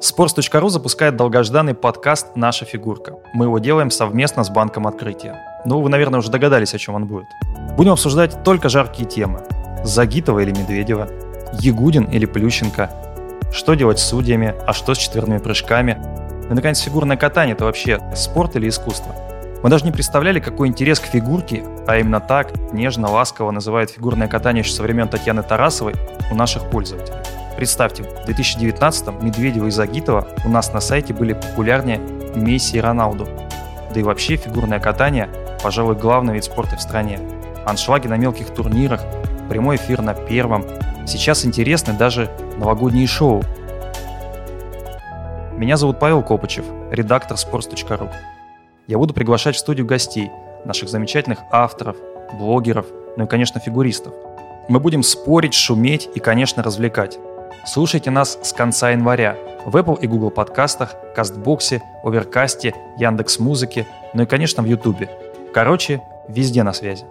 Sports.ru запускает долгожданный подкаст «Наша фигурка». Мы его делаем совместно с Банком Открытия. Ну, вы, наверное, уже догадались, о чем он будет. Будем обсуждать только жаркие темы. Загитова или Медведева, Ягудин или Плющенко, что делать с судьями, а что с четверными прыжками. И, наконец, фигурное катание – это вообще спорт или искусство? Мы даже не представляли, какой интерес к фигурке, а именно так, нежно, ласково называют фигурное катание еще со времен Татьяны Тарасовой у наших пользователей. Представьте, в 2019-м Медведева и Загитова у нас на сайте были популярнее Месси и Роналду. Да и вообще фигурное катание, пожалуй, главный вид спорта в стране. Аншлаги на мелких турнирах, прямой эфир на первом. Сейчас интересны даже новогодние шоу. Меня зовут Павел Копычев, редактор sports.ru я буду приглашать в студию гостей, наших замечательных авторов, блогеров, ну и, конечно, фигуристов. Мы будем спорить, шуметь и, конечно, развлекать. Слушайте нас с конца января в Apple и Google подкастах, Кастбоксе, Оверкасте, Яндекс Музыке, ну и, конечно, в Ютубе. Короче, везде на связи.